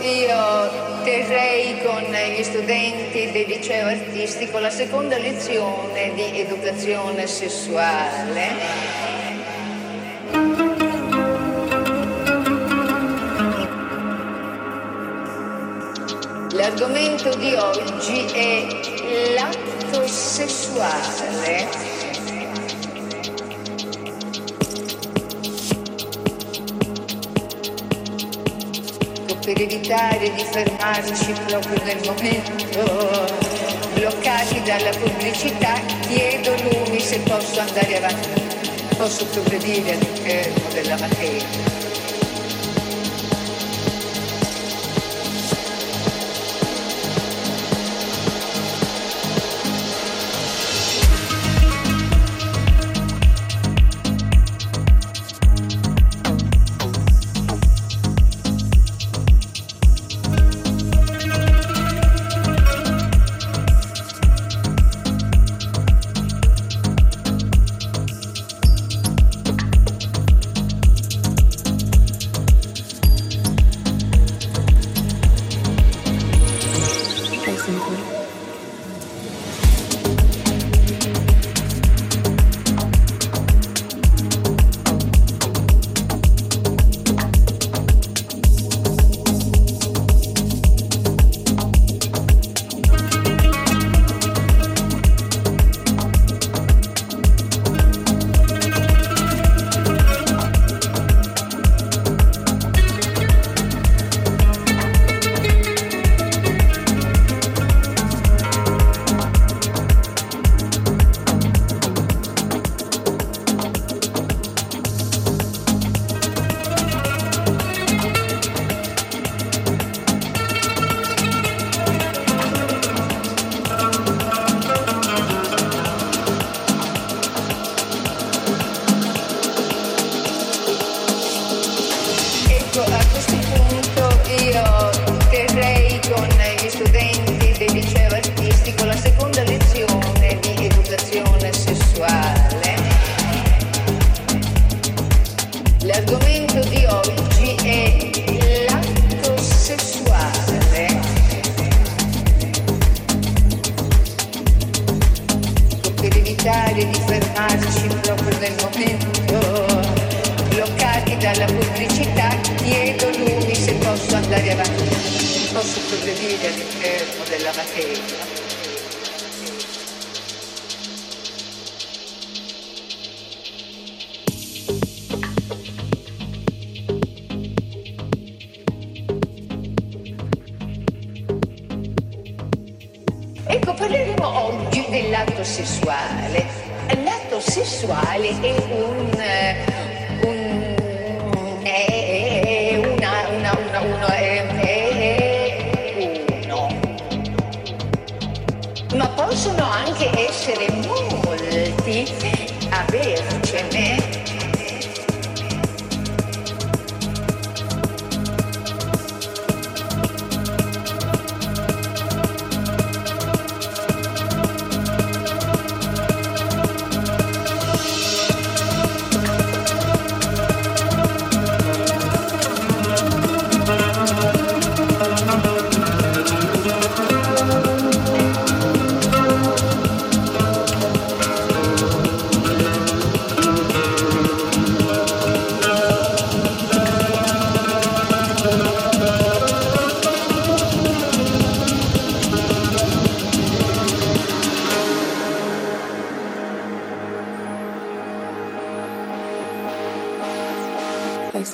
Io terrei con gli studenti del liceo artistico la seconda lezione di educazione sessuale. L'argomento di oggi è l'atto sessuale. Per evitare di fermarci proprio nel momento. Bloccati dalla pubblicità chiedo lumi se posso andare avanti. Posso progredire all'interno della materia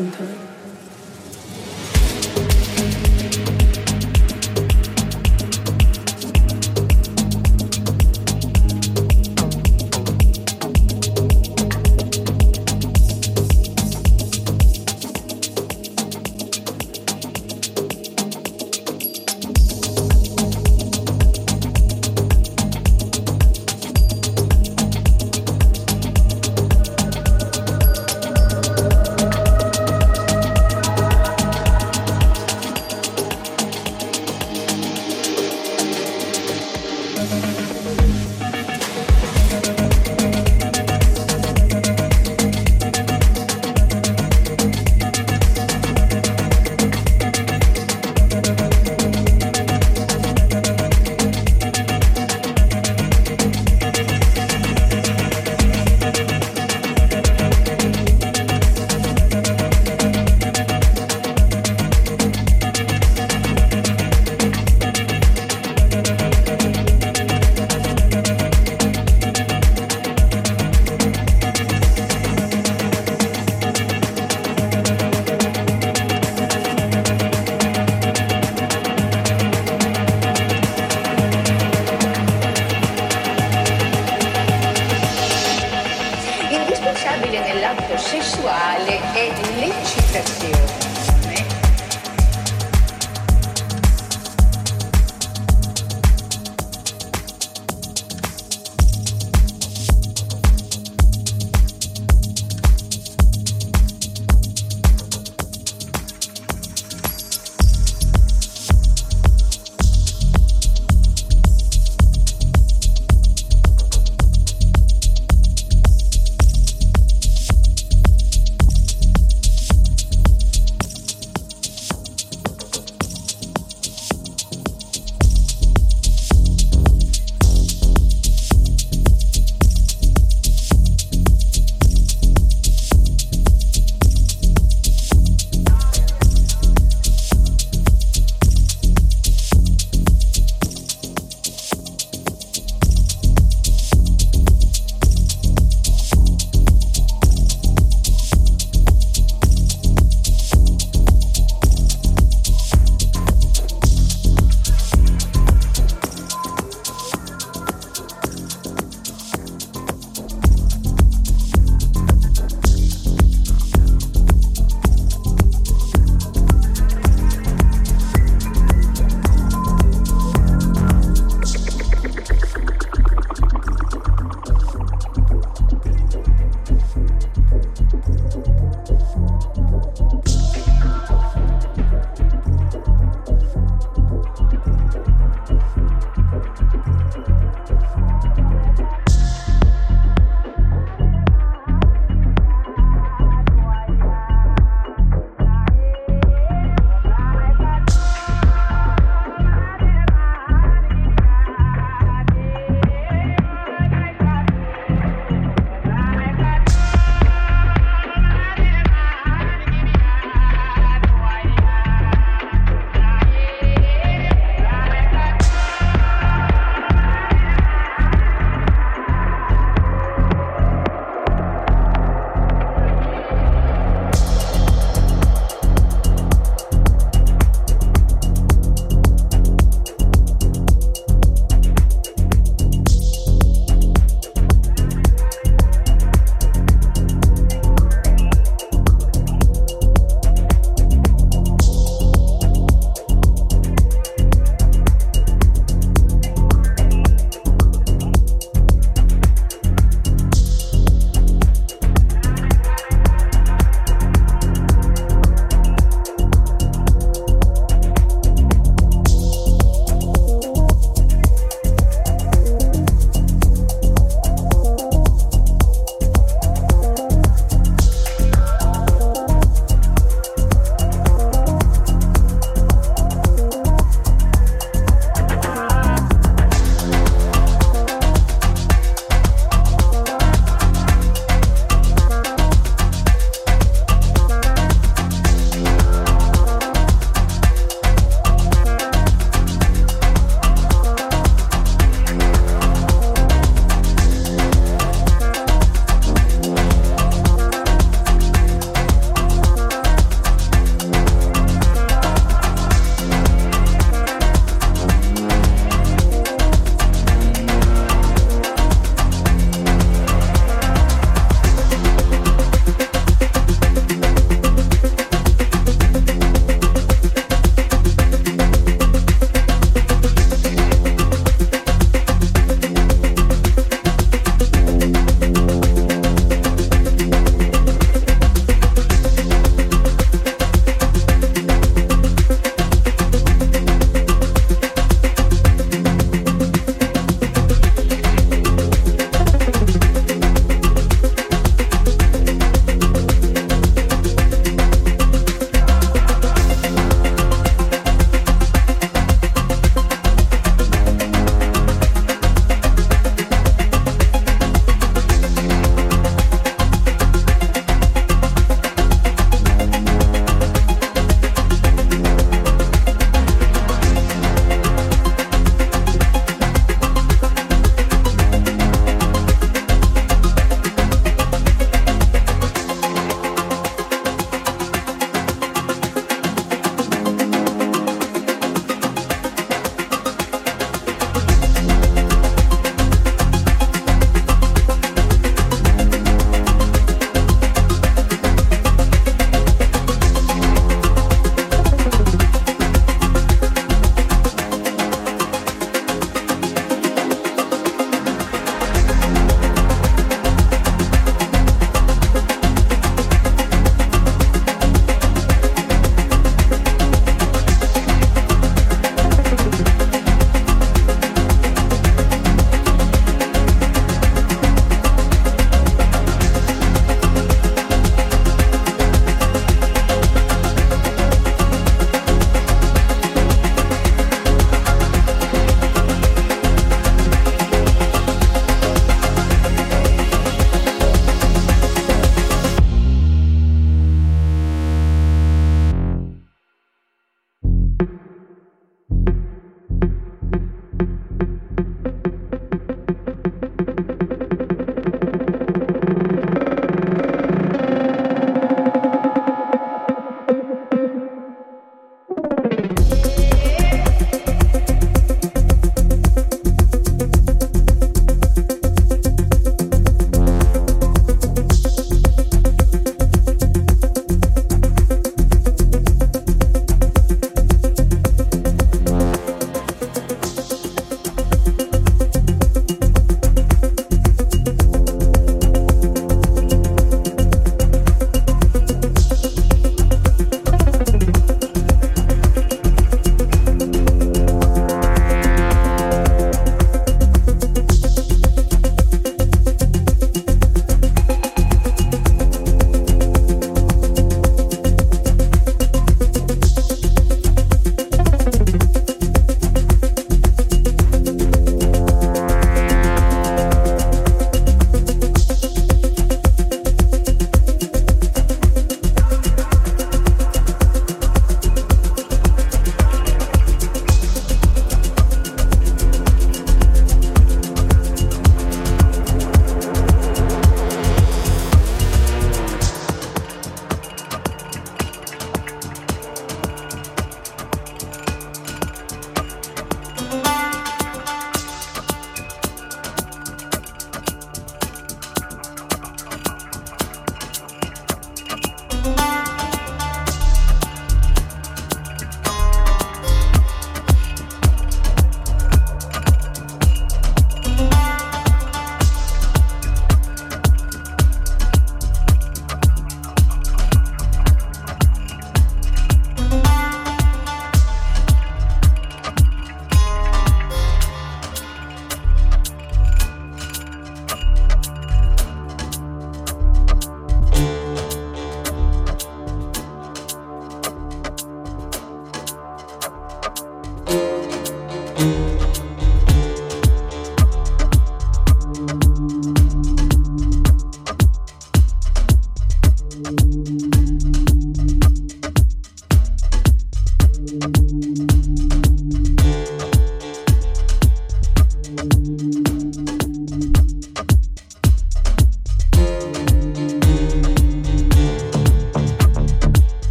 some time.